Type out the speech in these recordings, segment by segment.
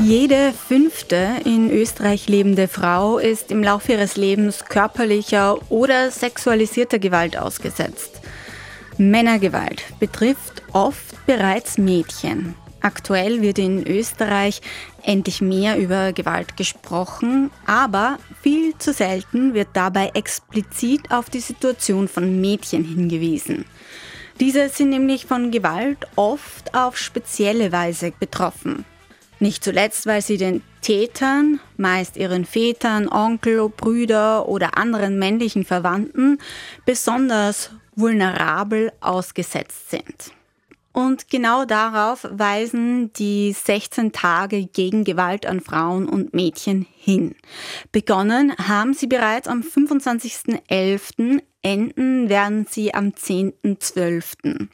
Jede fünfte in Österreich lebende Frau ist im Laufe ihres Lebens körperlicher oder sexualisierter Gewalt ausgesetzt. Männergewalt betrifft oft bereits Mädchen. Aktuell wird in Österreich endlich mehr über Gewalt gesprochen, aber viel zu selten wird dabei explizit auf die Situation von Mädchen hingewiesen. Diese sind nämlich von Gewalt oft auf spezielle Weise betroffen. Nicht zuletzt, weil sie den Tätern, meist ihren Vätern, Onkel, Brüder oder anderen männlichen Verwandten, besonders vulnerabel ausgesetzt sind. Und genau darauf weisen die 16 Tage gegen Gewalt an Frauen und Mädchen hin. Begonnen haben sie bereits am 25.11., enden werden sie am 10.12.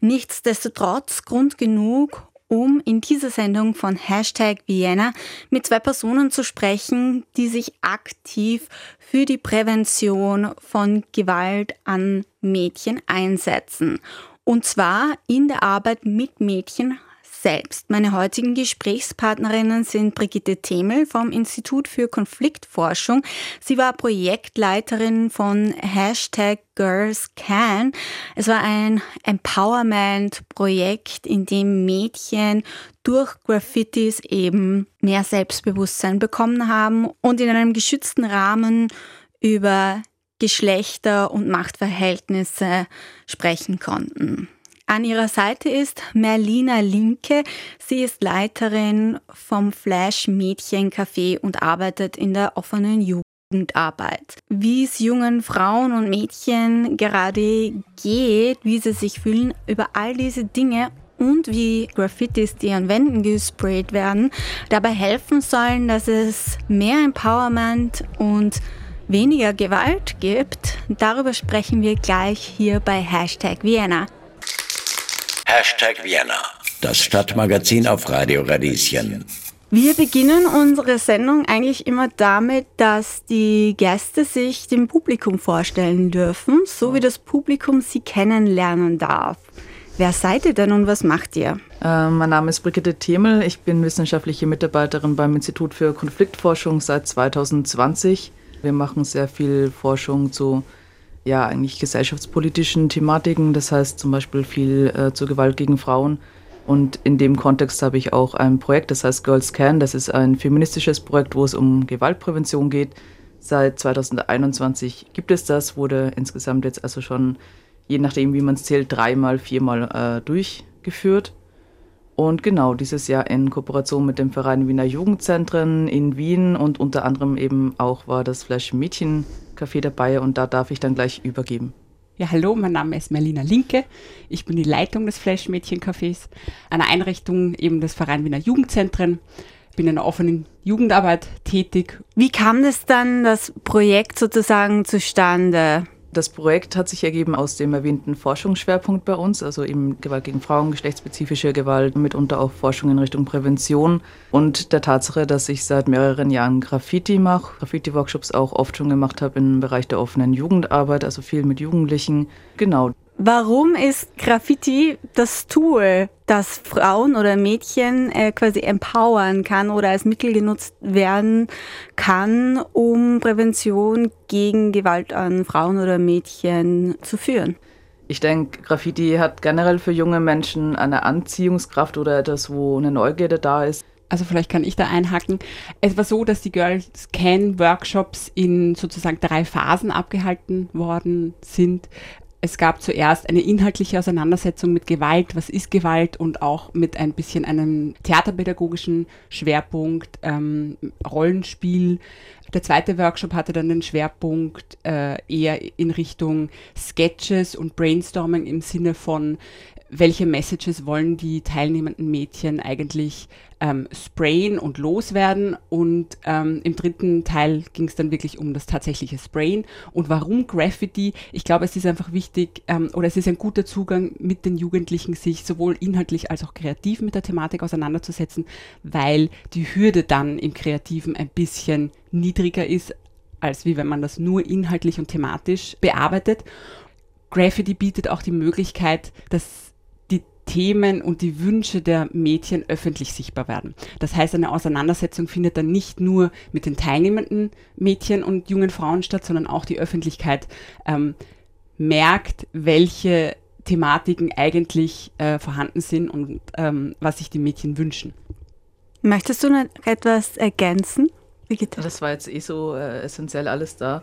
Nichtsdestotrotz Grund genug, um in dieser Sendung von Hashtag Vienna mit zwei Personen zu sprechen, die sich aktiv für die Prävention von Gewalt an Mädchen einsetzen. Und zwar in der Arbeit mit Mädchen selbst. Meine heutigen Gesprächspartnerinnen sind Brigitte Themel vom Institut für Konfliktforschung. Sie war Projektleiterin von Hashtag Girls Can. Es war ein Empowerment-Projekt, in dem Mädchen durch Graffitis eben mehr Selbstbewusstsein bekommen haben und in einem geschützten Rahmen über Geschlechter und Machtverhältnisse sprechen konnten. An ihrer Seite ist Merlina Linke. Sie ist Leiterin vom Flash Mädchen Café und arbeitet in der offenen Jugendarbeit. Wie es jungen Frauen und Mädchen gerade geht, wie sie sich fühlen, über all diese Dinge und wie Graffitis, die an Wänden gesprayt werden, dabei helfen sollen, dass es mehr Empowerment und weniger Gewalt gibt. Darüber sprechen wir gleich hier bei Hashtag Vienna. Hashtag Vienna. Das Stadtmagazin auf Radio Radieschen. Wir beginnen unsere Sendung eigentlich immer damit, dass die Gäste sich dem Publikum vorstellen dürfen, so wie das Publikum sie kennenlernen darf. Wer seid ihr denn und was macht ihr? Äh, mein Name ist Brigitte Themel. Ich bin wissenschaftliche Mitarbeiterin beim Institut für Konfliktforschung seit 2020. Wir machen sehr viel Forschung zu ja eigentlich gesellschaftspolitischen Thematiken, das heißt zum Beispiel viel äh, zur Gewalt gegen Frauen. Und in dem Kontext habe ich auch ein Projekt, das heißt Girls Can. Das ist ein feministisches Projekt, wo es um Gewaltprävention geht. Seit 2021 gibt es das, wurde insgesamt jetzt also schon, je nachdem wie man es zählt, dreimal, viermal äh, durchgeführt. Und genau dieses Jahr in Kooperation mit dem Verein Wiener Jugendzentren in Wien und unter anderem eben auch war das Flash Mädchen Café dabei und da darf ich dann gleich übergeben. Ja, hallo, mein Name ist Merlina Linke. Ich bin die Leitung des Flash Mädchen Cafés, einer Einrichtung eben des Verein Wiener Jugendzentren. Bin in der offenen Jugendarbeit tätig. Wie kam das dann, das Projekt sozusagen zustande? Das Projekt hat sich ergeben aus dem erwähnten Forschungsschwerpunkt bei uns, also eben Gewalt gegen Frauen, geschlechtsspezifische Gewalt, mitunter auch Forschung in Richtung Prävention und der Tatsache, dass ich seit mehreren Jahren Graffiti mache, Graffiti-Workshops auch oft schon gemacht habe im Bereich der offenen Jugendarbeit, also viel mit Jugendlichen. Genau, Warum ist Graffiti das Tool, das Frauen oder Mädchen äh, quasi empowern kann oder als Mittel genutzt werden kann, um Prävention gegen Gewalt an Frauen oder Mädchen zu führen? Ich denke, Graffiti hat generell für junge Menschen eine Anziehungskraft oder etwas, wo eine Neugierde da ist. Also vielleicht kann ich da einhaken. Es war so, dass die Girls Can Workshops in sozusagen drei Phasen abgehalten worden sind es gab zuerst eine inhaltliche Auseinandersetzung mit Gewalt, was ist Gewalt und auch mit ein bisschen einem theaterpädagogischen Schwerpunkt, ähm, Rollenspiel. Der zweite Workshop hatte dann den Schwerpunkt äh, eher in Richtung Sketches und Brainstorming im Sinne von, welche Messages wollen die teilnehmenden Mädchen eigentlich ähm, sprayen und loswerden. Und ähm, im dritten Teil ging es dann wirklich um das tatsächliche Sprayen. Und warum Graffiti? Ich glaube, es ist einfach wichtig ähm, oder es ist ein guter Zugang mit den Jugendlichen, sich sowohl inhaltlich als auch kreativ mit der Thematik auseinanderzusetzen, weil die Hürde dann im Kreativen ein bisschen niedriger ist, als wie wenn man das nur inhaltlich und thematisch bearbeitet. Graffiti bietet auch die Möglichkeit, dass Themen und die Wünsche der Mädchen öffentlich sichtbar werden. Das heißt, eine Auseinandersetzung findet dann nicht nur mit den teilnehmenden Mädchen und jungen Frauen statt, sondern auch die Öffentlichkeit ähm, merkt, welche Thematiken eigentlich äh, vorhanden sind und ähm, was sich die Mädchen wünschen. Möchtest du noch etwas ergänzen? Brigitte? Das war jetzt eh so äh, essentiell alles da.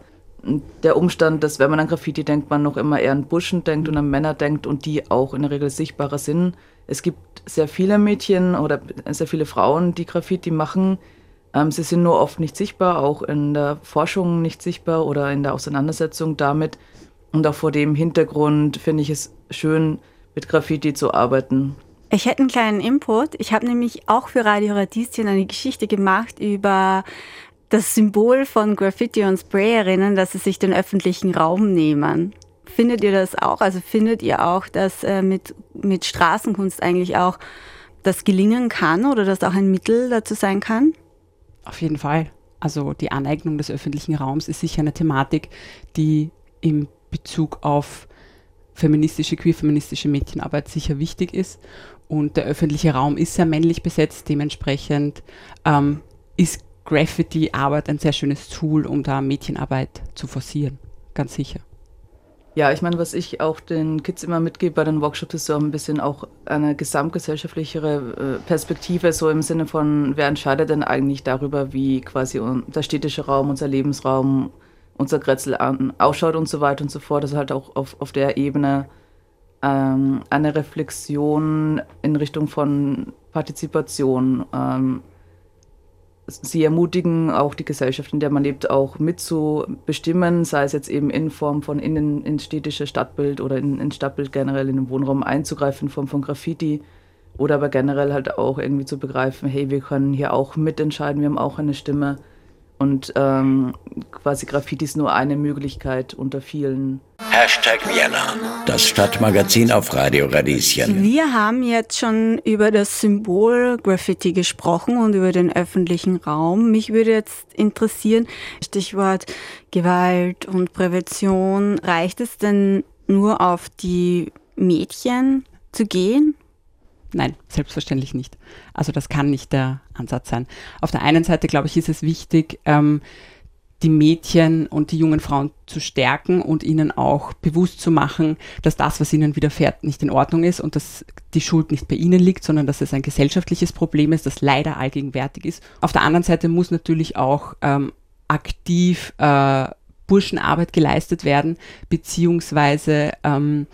Der Umstand, dass wenn man an Graffiti denkt, man noch immer eher an Burschen denkt und an Männer denkt und die auch in der Regel sichtbarer sind. Es gibt sehr viele Mädchen oder sehr viele Frauen, die Graffiti machen. Ähm, sie sind nur oft nicht sichtbar, auch in der Forschung nicht sichtbar oder in der Auseinandersetzung damit. Und auch vor dem Hintergrund finde ich es schön, mit Graffiti zu arbeiten. Ich hätte einen kleinen Input. Ich habe nämlich auch für Radio Radieschen eine Geschichte gemacht über das Symbol von Graffiti und Sprayerinnen, dass sie sich den öffentlichen Raum nehmen. Findet ihr das auch? Also findet ihr auch, dass äh, mit, mit Straßenkunst eigentlich auch das gelingen kann oder dass auch ein Mittel dazu sein kann? Auf jeden Fall. Also die Aneignung des öffentlichen Raums ist sicher eine Thematik, die im Bezug auf feministische, queer-feministische Mädchenarbeit sicher wichtig ist. Und der öffentliche Raum ist sehr männlich besetzt, dementsprechend ähm, ist Graffiti-Arbeit ein sehr schönes Tool, um da Mädchenarbeit zu forcieren, ganz sicher. Ja, ich meine, was ich auch den Kids immer mitgebe bei den Workshops, ist so ein bisschen auch eine gesamtgesellschaftlichere äh, Perspektive, so im Sinne von, wer entscheidet denn eigentlich darüber, wie quasi der städtische Raum, unser Lebensraum, unser Grätzl ausschaut und so weiter und so fort. Also halt auch auf, auf der Ebene ähm, eine Reflexion in Richtung von Partizipation. Ähm, sie ermutigen auch die Gesellschaft, in der man lebt, auch mitzubestimmen, sei es jetzt eben in Form von innen ins städtische Stadtbild oder in, ins Stadtbild generell in den Wohnraum einzugreifen in Form von Graffiti oder aber generell halt auch irgendwie zu begreifen, hey, wir können hier auch mitentscheiden, wir haben auch eine Stimme und ähm, quasi Graffiti ist nur eine Möglichkeit unter vielen. Hashtag Vienna, das Stadtmagazin auf Radio Radieschen. Wir haben jetzt schon über das Symbol Graffiti gesprochen und über den öffentlichen Raum. Mich würde jetzt interessieren, Stichwort Gewalt und Prävention, reicht es denn nur auf die Mädchen zu gehen? Nein, selbstverständlich nicht. Also das kann nicht der Ansatz sein. Auf der einen Seite, glaube ich, ist es wichtig, ähm, die Mädchen und die jungen Frauen zu stärken und ihnen auch bewusst zu machen, dass das, was ihnen widerfährt, nicht in Ordnung ist und dass die Schuld nicht bei ihnen liegt, sondern dass es ein gesellschaftliches Problem ist, das leider allgegenwärtig ist. Auf der anderen Seite muss natürlich auch ähm, aktiv äh, Burschenarbeit geleistet werden, beziehungsweise ähm,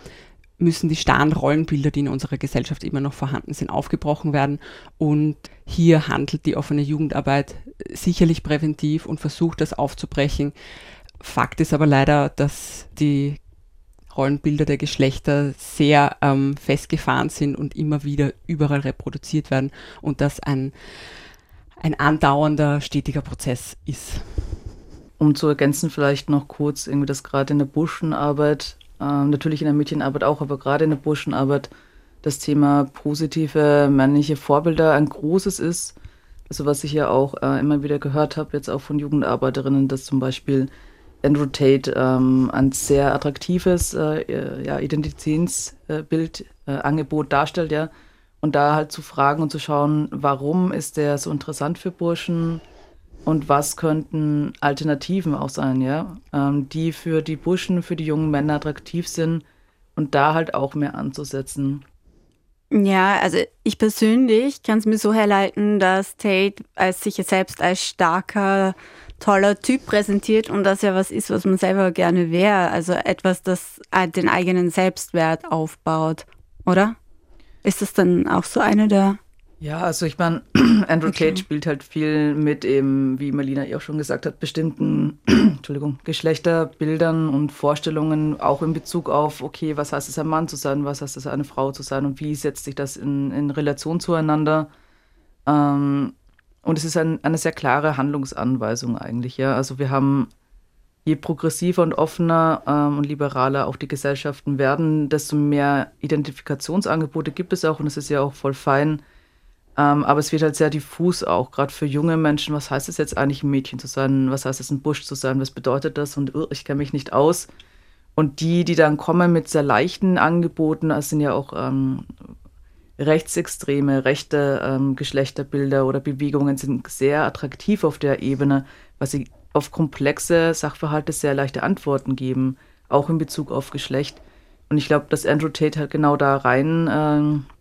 müssen die starren Rollenbilder, die in unserer Gesellschaft immer noch vorhanden sind, aufgebrochen werden. Und hier handelt die offene Jugendarbeit sicherlich präventiv und versucht das aufzubrechen. Fakt ist aber leider, dass die Rollenbilder der Geschlechter sehr ähm, festgefahren sind und immer wieder überall reproduziert werden und das ein, ein andauernder, stetiger Prozess ist. Um zu ergänzen, vielleicht noch kurz, irgendwie, dass gerade in der Burschenarbeit ähm, natürlich in der Mädchenarbeit auch, aber gerade in der Burschenarbeit das Thema positive männliche Vorbilder ein großes ist. Also was ich ja auch äh, immer wieder gehört habe, jetzt auch von Jugendarbeiterinnen, dass zum Beispiel Andrew Tate ähm, ein sehr attraktives äh, ja, Identitätsbild, äh, Angebot darstellt, ja. Und da halt zu fragen und zu schauen, warum ist der so interessant für Burschen? Und was könnten Alternativen auch sein, ja, ähm, die für die Burschen, für die jungen Männer attraktiv sind und da halt auch mehr anzusetzen. Ja, also ich persönlich kann es mir so herleiten, dass Tate als sich selbst als starker, toller Typ präsentiert und das ja was ist, was man selber gerne wäre. Also etwas, das den eigenen Selbstwert aufbaut, oder? Ist das dann auch so eine der ja, also ich meine, Andrew okay. Tate spielt halt viel mit eben, wie Melina eh auch schon gesagt hat, bestimmten Entschuldigung, Geschlechterbildern und Vorstellungen, auch in Bezug auf, okay, was heißt es, ein Mann zu sein, was heißt es, eine Frau zu sein und wie setzt sich das in, in Relation zueinander. Ähm, und es ist ein, eine sehr klare Handlungsanweisung eigentlich, ja. Also wir haben, je progressiver und offener ähm, und liberaler auch die Gesellschaften werden, desto mehr Identifikationsangebote gibt es auch und es ist ja auch voll fein, ähm, aber es wird halt sehr diffus auch, gerade für junge Menschen. Was heißt es jetzt eigentlich, ein Mädchen zu sein? Was heißt es, ein Busch zu sein? Was bedeutet das? Und uh, ich kenne mich nicht aus. Und die, die dann kommen mit sehr leichten Angeboten, das sind ja auch ähm, rechtsextreme, rechte ähm, Geschlechterbilder oder Bewegungen sind sehr attraktiv auf der Ebene, weil sie auf komplexe Sachverhalte sehr leichte Antworten geben, auch in Bezug auf Geschlecht. Und ich glaube, dass Andrew Tate halt genau da rein äh,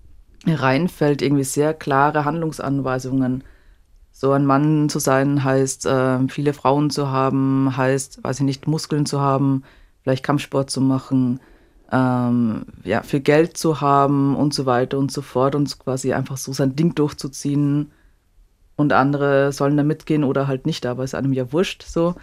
reinfällt, irgendwie sehr klare Handlungsanweisungen. So ein Mann zu sein heißt, äh, viele Frauen zu haben, heißt, weiß ich nicht, Muskeln zu haben, vielleicht Kampfsport zu machen, ähm, ja, viel Geld zu haben und so weiter und so fort und quasi einfach so sein Ding durchzuziehen und andere sollen da mitgehen oder halt nicht, aber ist einem ja wurscht so.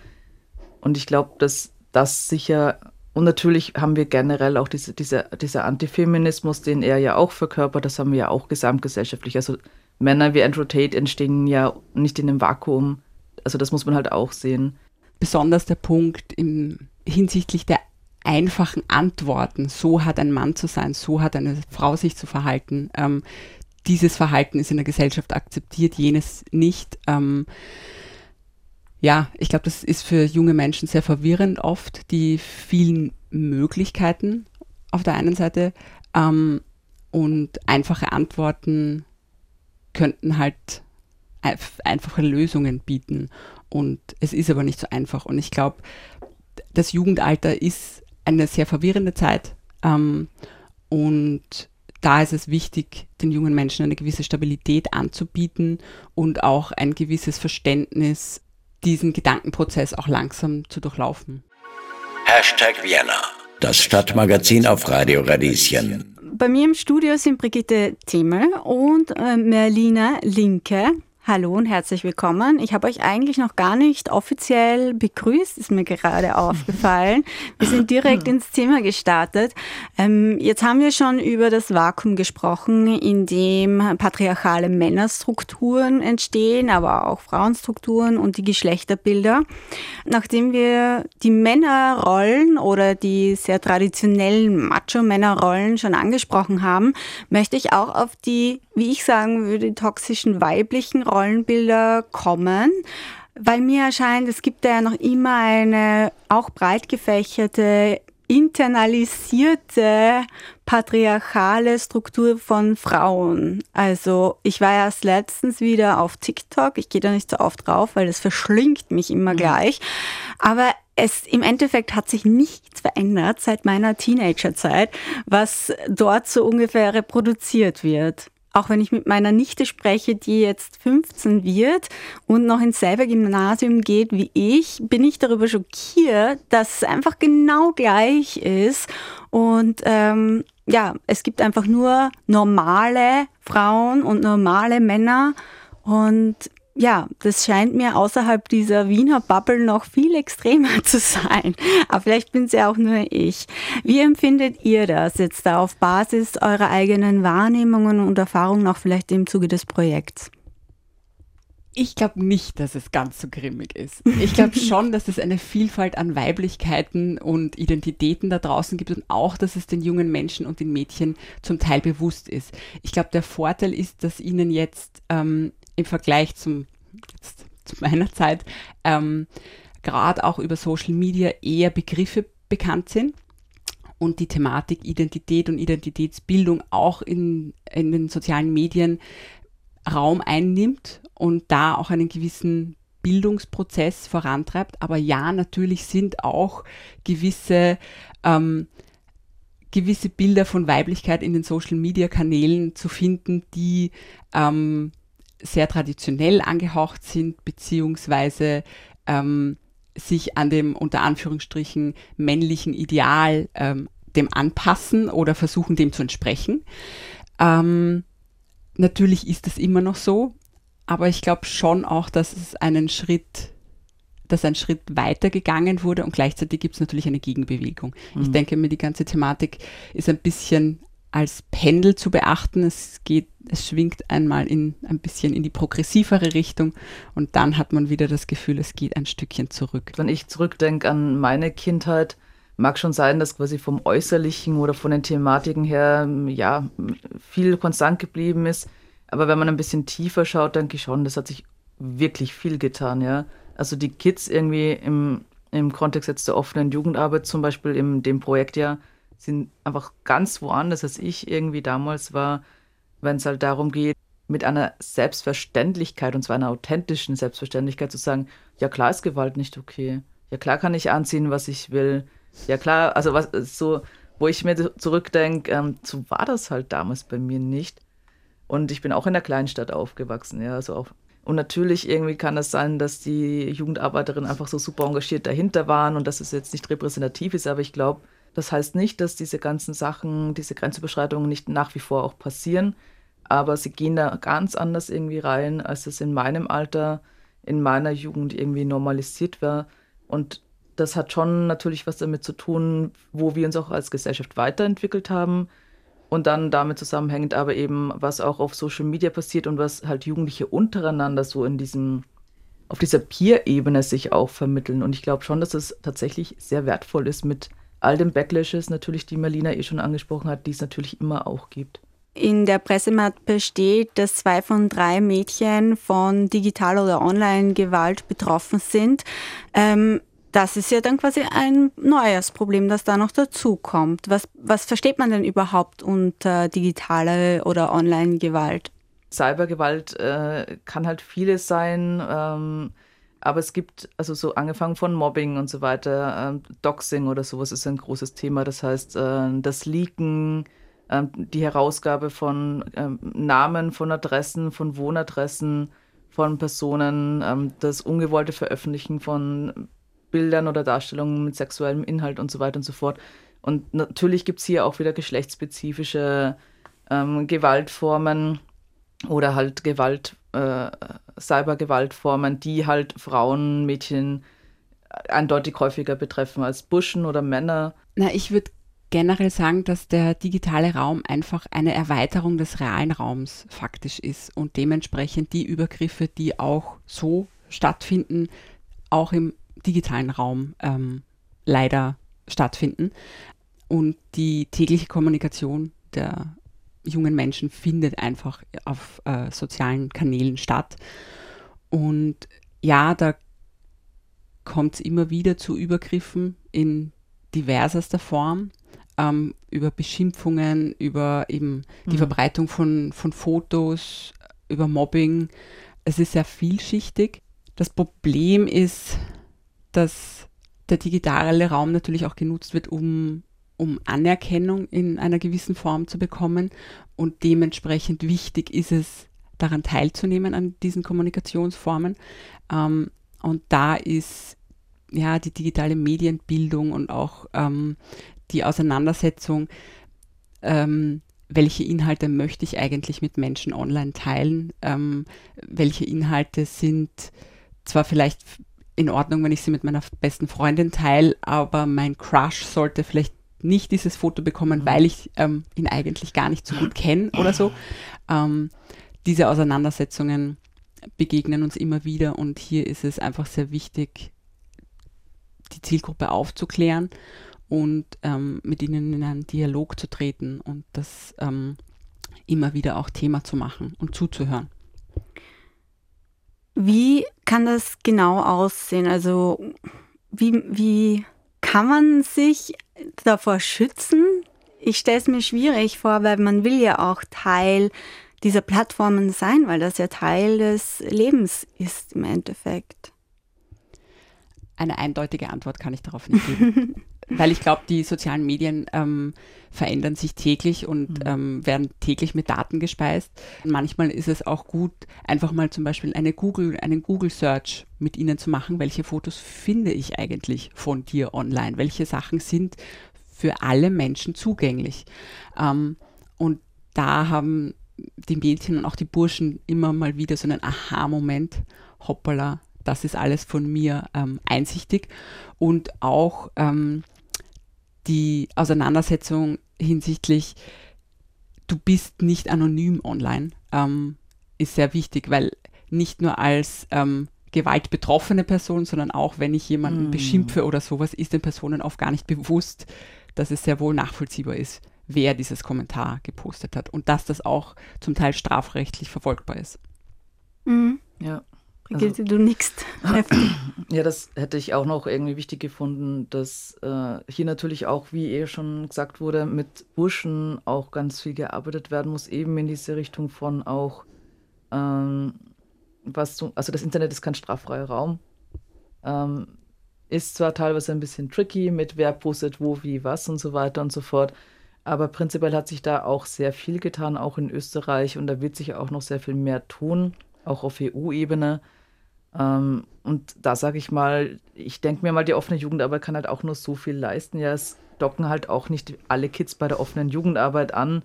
Und ich glaube, dass das sicher, und natürlich haben wir generell auch diese, diese, dieser Antifeminismus, den er ja auch verkörpert, das haben wir ja auch gesamtgesellschaftlich. Also Männer wie Andrew Tate entstehen ja nicht in einem Vakuum. Also das muss man halt auch sehen. Besonders der Punkt im, hinsichtlich der einfachen Antworten, so hat ein Mann zu sein, so hat eine Frau sich zu verhalten. Ähm, dieses Verhalten ist in der Gesellschaft akzeptiert, jenes nicht. Ähm, ja, ich glaube, das ist für junge Menschen sehr verwirrend oft, die vielen Möglichkeiten auf der einen Seite ähm, und einfache Antworten könnten halt einfache Lösungen bieten. Und es ist aber nicht so einfach. Und ich glaube, das Jugendalter ist eine sehr verwirrende Zeit. Ähm, und da ist es wichtig, den jungen Menschen eine gewisse Stabilität anzubieten und auch ein gewisses Verständnis, diesen Gedankenprozess auch langsam zu durchlaufen. Hashtag Vienna, das Stadtmagazin auf Radio Radieschen. Bei mir im Studio sind Brigitte Thimmel und äh, Merlina Linke. Hallo und herzlich willkommen. Ich habe euch eigentlich noch gar nicht offiziell begrüßt, ist mir gerade aufgefallen. Wir sind direkt ins Thema gestartet. Ähm, jetzt haben wir schon über das Vakuum gesprochen, in dem patriarchale Männerstrukturen entstehen, aber auch Frauenstrukturen und die Geschlechterbilder. Nachdem wir die Männerrollen oder die sehr traditionellen Macho-Männerrollen schon angesprochen haben, möchte ich auch auf die, wie ich sagen würde, toxischen weiblichen Rollenbilder kommen, weil mir erscheint, es gibt ja noch immer eine auch breit gefächerte internalisierte patriarchale Struktur von Frauen. Also ich war erst letztens wieder auf TikTok. Ich gehe da nicht so oft drauf, weil das verschlingt mich immer mhm. gleich. Aber es im Endeffekt hat sich nichts verändert seit meiner Teenagerzeit, was dort so ungefähr reproduziert wird auch wenn ich mit meiner Nichte spreche, die jetzt 15 wird und noch ins selbe Gymnasium geht wie ich, bin ich darüber schockiert, dass es einfach genau gleich ist. Und ähm, ja, es gibt einfach nur normale Frauen und normale Männer. Und ja, das scheint mir außerhalb dieser Wiener Bubble noch viel extremer zu sein. Aber vielleicht bin es ja auch nur ich. Wie empfindet ihr das jetzt da auf Basis eurer eigenen Wahrnehmungen und Erfahrungen, auch vielleicht im Zuge des Projekts? Ich glaube nicht, dass es ganz so grimmig ist. Ich glaube schon, dass es eine Vielfalt an Weiblichkeiten und Identitäten da draußen gibt und auch, dass es den jungen Menschen und den Mädchen zum Teil bewusst ist. Ich glaube, der Vorteil ist, dass ihnen jetzt ähm, im Vergleich zum, zu meiner Zeit ähm, gerade auch über Social Media eher Begriffe bekannt sind und die Thematik Identität und Identitätsbildung auch in, in den sozialen Medien Raum einnimmt und da auch einen gewissen Bildungsprozess vorantreibt. Aber ja, natürlich sind auch gewisse, ähm, gewisse Bilder von Weiblichkeit in den Social-Media-Kanälen zu finden, die ähm, sehr traditionell angehaucht sind, beziehungsweise ähm, sich an dem unter Anführungsstrichen männlichen Ideal ähm, dem anpassen oder versuchen, dem zu entsprechen. Ähm, natürlich ist es immer noch so, aber ich glaube schon auch, dass es einen Schritt, dass ein Schritt weiter gegangen wurde und gleichzeitig gibt es natürlich eine Gegenbewegung. Mhm. Ich denke mir, die ganze Thematik ist ein bisschen als Pendel zu beachten. Es geht, es schwingt einmal in ein bisschen in die progressivere Richtung und dann hat man wieder das Gefühl, es geht ein Stückchen zurück. Wenn ich zurückdenke an meine Kindheit, mag schon sein, dass quasi vom Äußerlichen oder von den Thematiken her ja viel konstant geblieben ist. Aber wenn man ein bisschen tiefer schaut, denke ich schon, das hat sich wirklich viel getan, ja. Also die Kids irgendwie im, im Kontext jetzt der offenen Jugendarbeit, zum Beispiel in dem Projekt ja, sind einfach ganz woanders, als ich irgendwie damals war. Wenn es halt darum geht, mit einer Selbstverständlichkeit, und zwar einer authentischen Selbstverständlichkeit zu sagen, ja klar ist Gewalt nicht okay. Ja klar kann ich anziehen, was ich will. Ja klar, also was so, wo ich mir zurückdenke, ähm, so war das halt damals bei mir nicht. Und ich bin auch in der Kleinstadt aufgewachsen, ja, also auch. Und natürlich irgendwie kann es sein, dass die Jugendarbeiterinnen einfach so super engagiert dahinter waren und dass es jetzt nicht repräsentativ ist, aber ich glaube, das heißt nicht, dass diese ganzen Sachen, diese Grenzüberschreitungen nicht nach wie vor auch passieren, aber sie gehen da ganz anders irgendwie rein, als es in meinem Alter, in meiner Jugend irgendwie normalisiert war. Und das hat schon natürlich was damit zu tun, wo wir uns auch als Gesellschaft weiterentwickelt haben. Und dann damit zusammenhängend aber eben, was auch auf Social Media passiert und was halt Jugendliche untereinander so in diesem, auf dieser Peer-Ebene sich auch vermitteln. Und ich glaube schon, dass es tatsächlich sehr wertvoll ist mit all den Backlashes natürlich, die Marlina eh schon angesprochen hat, die es natürlich immer auch gibt. In der Pressemappe steht, dass zwei von drei Mädchen von digital- oder Online-Gewalt betroffen sind. Ähm, das ist ja dann quasi ein neues Problem, das da noch dazukommt. Was, was versteht man denn überhaupt unter digitale oder Online-Gewalt? Cybergewalt äh, kann halt vieles sein, ähm, aber es gibt, also so angefangen von Mobbing und so weiter, äh, Doxing oder sowas ist ein großes Thema. Das heißt, äh, das Leaken, ähm, die Herausgabe von ähm, Namen, von Adressen, von Wohnadressen von Personen, ähm, das ungewollte Veröffentlichen von Bildern oder Darstellungen mit sexuellem Inhalt und so weiter und so fort. Und natürlich gibt es hier auch wieder geschlechtsspezifische ähm, Gewaltformen oder halt Gewalt, äh, Cybergewaltformen, die halt Frauen, Mädchen eindeutig häufiger betreffen als Burschen oder Männer. Na, ich würde generell sagen, dass der digitale Raum einfach eine Erweiterung des realen Raums faktisch ist und dementsprechend die Übergriffe, die auch so stattfinden, auch im digitalen Raum ähm, leider stattfinden. Und die tägliche Kommunikation der jungen Menschen findet einfach auf äh, sozialen Kanälen statt. Und ja, da kommt es immer wieder zu Übergriffen in diversester Form, ähm, über Beschimpfungen, über eben die mhm. Verbreitung von, von Fotos, über Mobbing. Es ist sehr vielschichtig. Das Problem ist, dass der digitale Raum natürlich auch genutzt wird, um, um Anerkennung in einer gewissen Form zu bekommen. Und dementsprechend wichtig ist es, daran teilzunehmen an diesen Kommunikationsformen. Ähm, und da ist ja die digitale Medienbildung und auch ähm, die Auseinandersetzung, ähm, welche Inhalte möchte ich eigentlich mit Menschen online teilen, ähm, welche Inhalte sind zwar vielleicht in Ordnung, wenn ich sie mit meiner besten Freundin teile, aber mein Crush sollte vielleicht nicht dieses Foto bekommen, mhm. weil ich ähm, ihn eigentlich gar nicht so gut kenne oder so. Ähm, diese Auseinandersetzungen begegnen uns immer wieder und hier ist es einfach sehr wichtig, die Zielgruppe aufzuklären und ähm, mit ihnen in einen Dialog zu treten und das ähm, immer wieder auch Thema zu machen und zuzuhören. Wie kann das genau aussehen? Also wie, wie kann man sich davor schützen? Ich stelle es mir schwierig vor, weil man will ja auch Teil dieser Plattformen sein, weil das ja Teil des Lebens ist im Endeffekt. Eine eindeutige Antwort kann ich darauf nicht geben. weil ich glaube, die sozialen Medien ähm, verändern sich täglich und mhm. ähm, werden täglich mit Daten gespeist. Manchmal ist es auch gut, einfach mal zum Beispiel eine Google, einen Google-Search mit ihnen zu machen. Welche Fotos finde ich eigentlich von dir online? Welche Sachen sind für alle Menschen zugänglich? Ähm, und da haben die Mädchen und auch die Burschen immer mal wieder so einen Aha-Moment. Hoppala, das ist alles von mir ähm, einsichtig. Und auch ähm, die Auseinandersetzung hinsichtlich, du bist nicht anonym online, ähm, ist sehr wichtig, weil nicht nur als ähm, gewaltbetroffene Person, sondern auch wenn ich jemanden mm. beschimpfe oder sowas, ist den Personen oft gar nicht bewusst, dass es sehr wohl nachvollziehbar ist, wer dieses Kommentar gepostet hat und dass das auch zum Teil strafrechtlich verfolgbar ist. Mhm. Ja Brigitte, also, du nix. Ja, das hätte ich auch noch irgendwie wichtig gefunden, dass äh, hier natürlich auch, wie eh schon gesagt wurde, mit Burschen auch ganz viel gearbeitet werden muss, eben in diese Richtung von auch, ähm, was so, also das Internet ist kein straffreier Raum. Ähm, ist zwar teilweise ein bisschen tricky mit wer postet wo, wie, was und so weiter und so fort. Aber prinzipiell hat sich da auch sehr viel getan, auch in Österreich. Und da wird sich auch noch sehr viel mehr tun, auch auf EU-Ebene. Ähm, und da sage ich mal, ich denke mir mal, die offene Jugendarbeit kann halt auch nur so viel leisten. Ja, es docken halt auch nicht alle Kids bei der offenen Jugendarbeit an.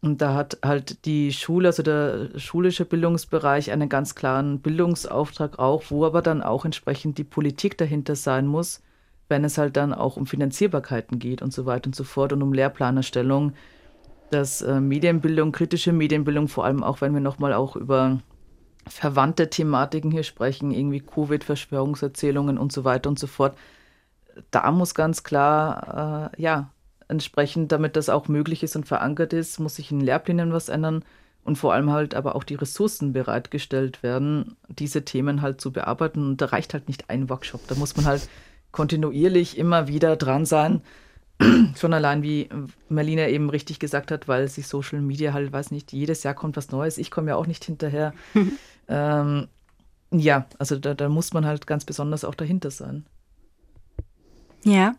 Und da hat halt die Schule, also der schulische Bildungsbereich, einen ganz klaren Bildungsauftrag auch, wo aber dann auch entsprechend die Politik dahinter sein muss, wenn es halt dann auch um Finanzierbarkeiten geht und so weiter und so fort und um Lehrplanerstellung, dass äh, Medienbildung, kritische Medienbildung, vor allem auch wenn wir nochmal auch über verwandte Thematiken hier sprechen, irgendwie Covid, Verschwörungserzählungen und so weiter und so fort. Da muss ganz klar, äh, ja, entsprechend, damit das auch möglich ist und verankert ist, muss sich in Lehrplänen was ändern und vor allem halt aber auch die Ressourcen bereitgestellt werden, diese Themen halt zu bearbeiten. Und da reicht halt nicht ein Workshop. Da muss man halt kontinuierlich immer wieder dran sein. Schon allein, wie Merlina eben richtig gesagt hat, weil sich Social Media halt, weiß nicht, jedes Jahr kommt was Neues. Ich komme ja auch nicht hinterher. Ähm, ja, also da, da muss man halt ganz besonders auch dahinter sein. Ja.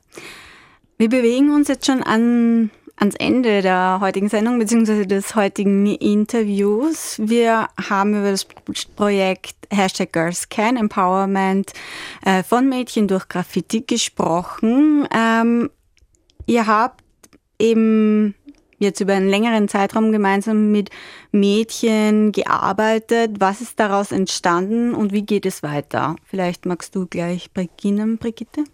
Wir bewegen uns jetzt schon an, ans Ende der heutigen Sendung bzw. des heutigen Interviews. Wir haben über das Projekt Hashtag Girls Can Empowerment äh, von Mädchen durch Graffiti gesprochen. Ähm, ihr habt eben jetzt über einen längeren Zeitraum gemeinsam mit Mädchen gearbeitet. Was ist daraus entstanden und wie geht es weiter? Vielleicht magst du gleich beginnen, Brigitte?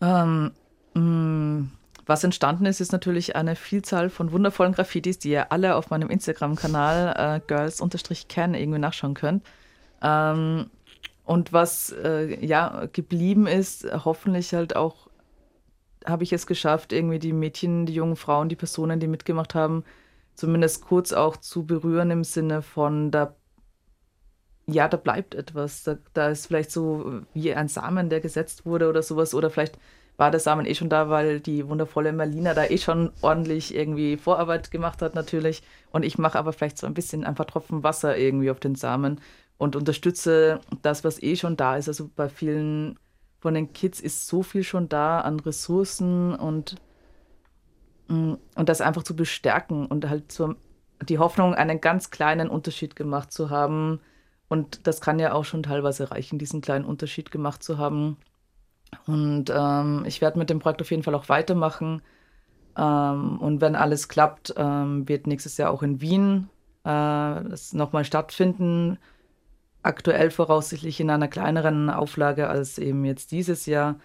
Ähm, mh, mm, was entstanden ist, ist natürlich eine Vielzahl von wundervollen Graffitis, die ihr alle auf meinem Instagram-Kanal äh, girls-can irgendwie nachschauen könnt. Ähm, und was äh, ja geblieben ist, hoffentlich halt auch habe ich es geschafft, irgendwie die Mädchen, die jungen Frauen, die Personen, die mitgemacht haben, zumindest kurz auch zu berühren im Sinne von, da, ja, da bleibt etwas. Da, da ist vielleicht so wie ein Samen, der gesetzt wurde oder sowas. Oder vielleicht war der Samen eh schon da, weil die wundervolle Marlina da eh schon ordentlich irgendwie Vorarbeit gemacht hat natürlich. Und ich mache aber vielleicht so ein bisschen einfach Tropfen Wasser irgendwie auf den Samen und unterstütze das, was eh schon da ist. Also bei vielen von den Kids ist so viel schon da an Ressourcen und, mm, und das einfach zu bestärken und halt zur, die Hoffnung, einen ganz kleinen Unterschied gemacht zu haben. Und das kann ja auch schon teilweise reichen, diesen kleinen Unterschied gemacht zu haben. Und ähm, ich werde mit dem Projekt auf jeden Fall auch weitermachen. Ähm, und wenn alles klappt, ähm, wird nächstes Jahr auch in Wien äh, nochmal stattfinden aktuell voraussichtlich in einer kleineren Auflage als eben jetzt dieses Jahr.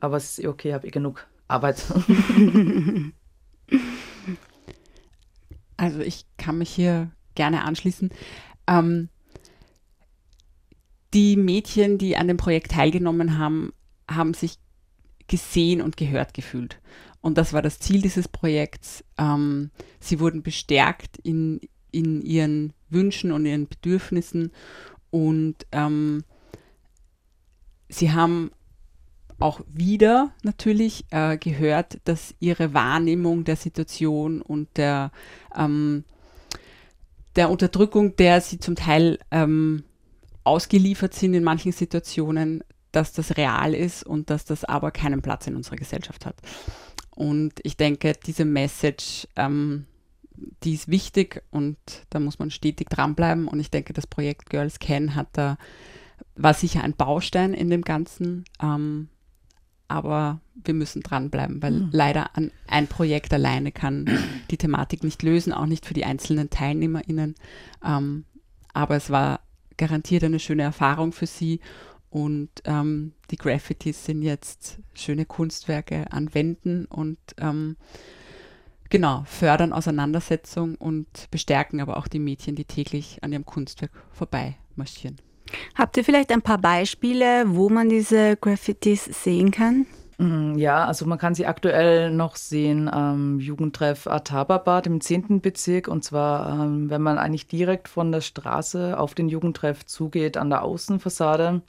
Aber es ist eh okay, habe ich genug Arbeit. also ich kann mich hier gerne anschließen. Ähm, die Mädchen, die an dem Projekt teilgenommen haben, haben sich gesehen und gehört gefühlt. Und das war das Ziel dieses Projekts. Ähm, sie wurden bestärkt in, in ihren Wünschen und ihren Bedürfnissen und ähm, sie haben auch wieder natürlich äh, gehört, dass ihre Wahrnehmung der Situation und der, ähm, der Unterdrückung, der sie zum Teil ähm, ausgeliefert sind in manchen Situationen, dass das real ist und dass das aber keinen Platz in unserer Gesellschaft hat. Und ich denke, diese Message ähm, die ist wichtig und da muss man stetig dranbleiben. Und ich denke, das Projekt Girls Can hat da, war sicher ein Baustein in dem Ganzen. Ähm, aber wir müssen dranbleiben, weil mhm. leider an ein Projekt alleine kann die Thematik nicht lösen, auch nicht für die einzelnen TeilnehmerInnen. Ähm, aber es war garantiert eine schöne Erfahrung für sie. Und ähm, die Graffitis sind jetzt schöne Kunstwerke an Wänden und ähm, genau, fördern Auseinandersetzung und bestärken aber auch die Mädchen, die täglich an ihrem Kunstwerk vorbei marschieren. Habt ihr vielleicht ein paar Beispiele, wo man diese Graffitis sehen kann? Mm, ja, also man kann sie aktuell noch sehen am Jugendtreff Atababad im 10. Bezirk. Und zwar, ähm, wenn man eigentlich direkt von der Straße auf den Jugendtreff zugeht, an der Außenfassade,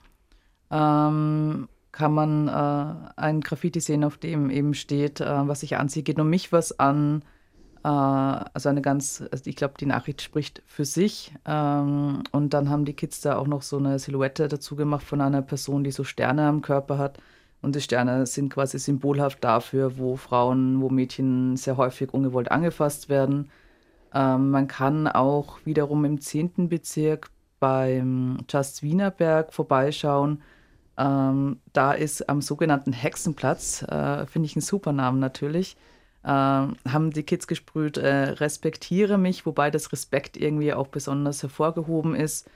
ähm, kann man äh, ein Graffiti sehen, auf dem eben steht, äh, was ich anziehe, geht um mich was an. Äh, also eine ganz, also ich glaube, die Nachricht spricht für sich. Ähm, und dann haben die Kids da auch noch so eine Silhouette dazu gemacht von einer Person, die so Sterne am Körper hat. Und die Sterne sind quasi symbolhaft dafür, wo Frauen, wo Mädchen sehr häufig ungewollt angefasst werden. Ähm, man kann auch wiederum im 10. Bezirk beim Just Wienerberg vorbeischauen. Ähm, da ist am sogenannten Hexenplatz, äh, finde ich einen super Namen natürlich, äh, haben die Kids gesprüht, äh, respektiere mich, wobei das Respekt irgendwie auch besonders hervorgehoben ist.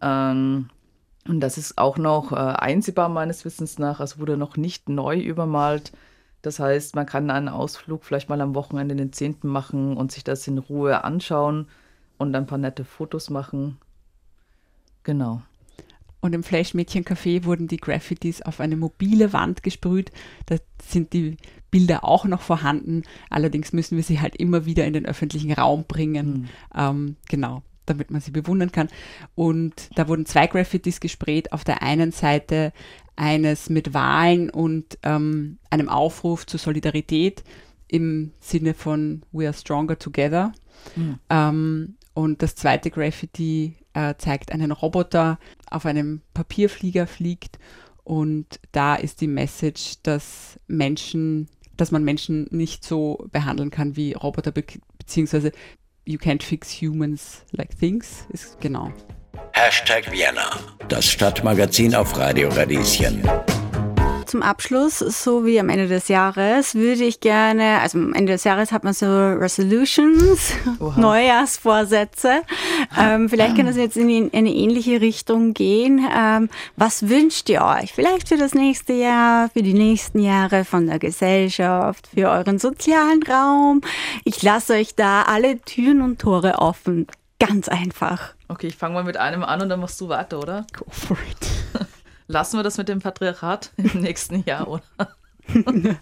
Ähm, und das ist auch noch äh, einsehbar meines Wissens nach, also wurde noch nicht neu übermalt. Das heißt, man kann einen Ausflug vielleicht mal am Wochenende den 10. machen und sich das in Ruhe anschauen und ein paar nette Fotos machen. Genau. Und im Flash-Mädchen-Café wurden die Graffitis auf eine mobile Wand gesprüht. Da sind die Bilder auch noch vorhanden. Allerdings müssen wir sie halt immer wieder in den öffentlichen Raum bringen. Mhm. Ähm, genau damit man sie bewundern kann. Und da wurden zwei Graffitis gesprayt. Auf der einen Seite eines mit Wahlen und ähm, einem Aufruf zur Solidarität im Sinne von We are stronger together. Mhm. Ähm, und das zweite Graffiti äh, zeigt einen Roboter auf einem Papierflieger fliegt und da ist die Message, dass Menschen, dass man Menschen nicht so behandeln kann wie Roboter, be beziehungsweise You can't fix humans like things ist genau. Hashtag Vienna, das Stadtmagazin auf Radio Radieschen zum Abschluss, so wie am Ende des Jahres, würde ich gerne, also am Ende des Jahres hat man so Resolutions, Oha. Neujahrsvorsätze. Ähm, vielleicht kann das jetzt in eine ähnliche Richtung gehen. Ähm, was wünscht ihr euch? Vielleicht für das nächste Jahr, für die nächsten Jahre von der Gesellschaft, für euren sozialen Raum. Ich lasse euch da alle Türen und Tore offen. Ganz einfach. Okay, ich fange mal mit einem an und dann machst du weiter, oder? Go for it. Lassen wir das mit dem Patriarchat im nächsten Jahr, oder?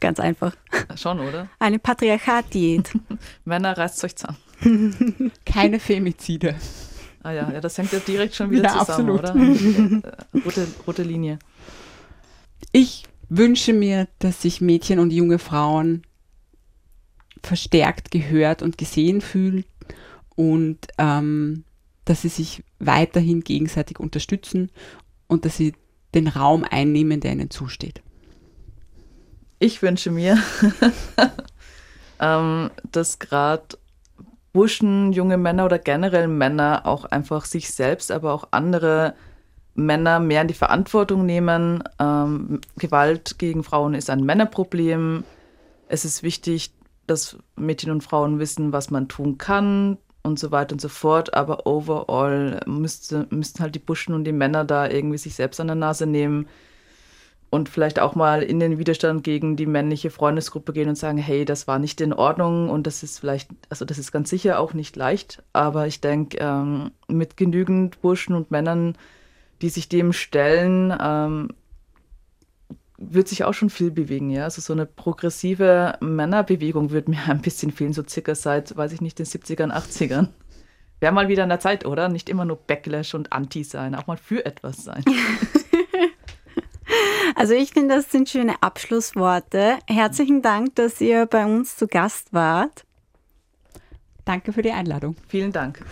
Ganz einfach. Schon, oder? Eine Patriarchat-Diät. Männer, reißt euch zusammen. Keine Femizide. Ah ja, ja, das hängt ja direkt schon wieder ja, zusammen, absolut. oder? Äh, rote, rote Linie. Ich wünsche mir, dass sich Mädchen und junge Frauen verstärkt gehört und gesehen fühlen und ähm, dass sie sich weiterhin gegenseitig unterstützen und dass sie den Raum einnehmen, der ihnen zusteht. Ich wünsche mir, ähm, dass gerade Burschen, junge Männer oder generell Männer auch einfach sich selbst, aber auch andere Männer mehr in die Verantwortung nehmen. Ähm, Gewalt gegen Frauen ist ein Männerproblem. Es ist wichtig, dass Mädchen und Frauen wissen, was man tun kann, und so weiter und so fort. Aber overall müsste, müssten halt die Burschen und die Männer da irgendwie sich selbst an der Nase nehmen und vielleicht auch mal in den Widerstand gegen die männliche Freundesgruppe gehen und sagen, hey, das war nicht in Ordnung und das ist vielleicht, also das ist ganz sicher auch nicht leicht, aber ich denke, ähm, mit genügend Burschen und Männern, die sich dem stellen, ähm, wird sich auch schon viel bewegen, ja. Also so eine progressive Männerbewegung wird mir ein bisschen fehlen, so circa seit, weiß ich nicht, den 70ern, 80ern. Wäre mal wieder an der Zeit, oder? Nicht immer nur Backlash und Anti sein, auch mal für etwas sein. Also ich finde, das sind schöne Abschlussworte. Herzlichen Dank, dass ihr bei uns zu Gast wart. Danke für die Einladung. Vielen Dank.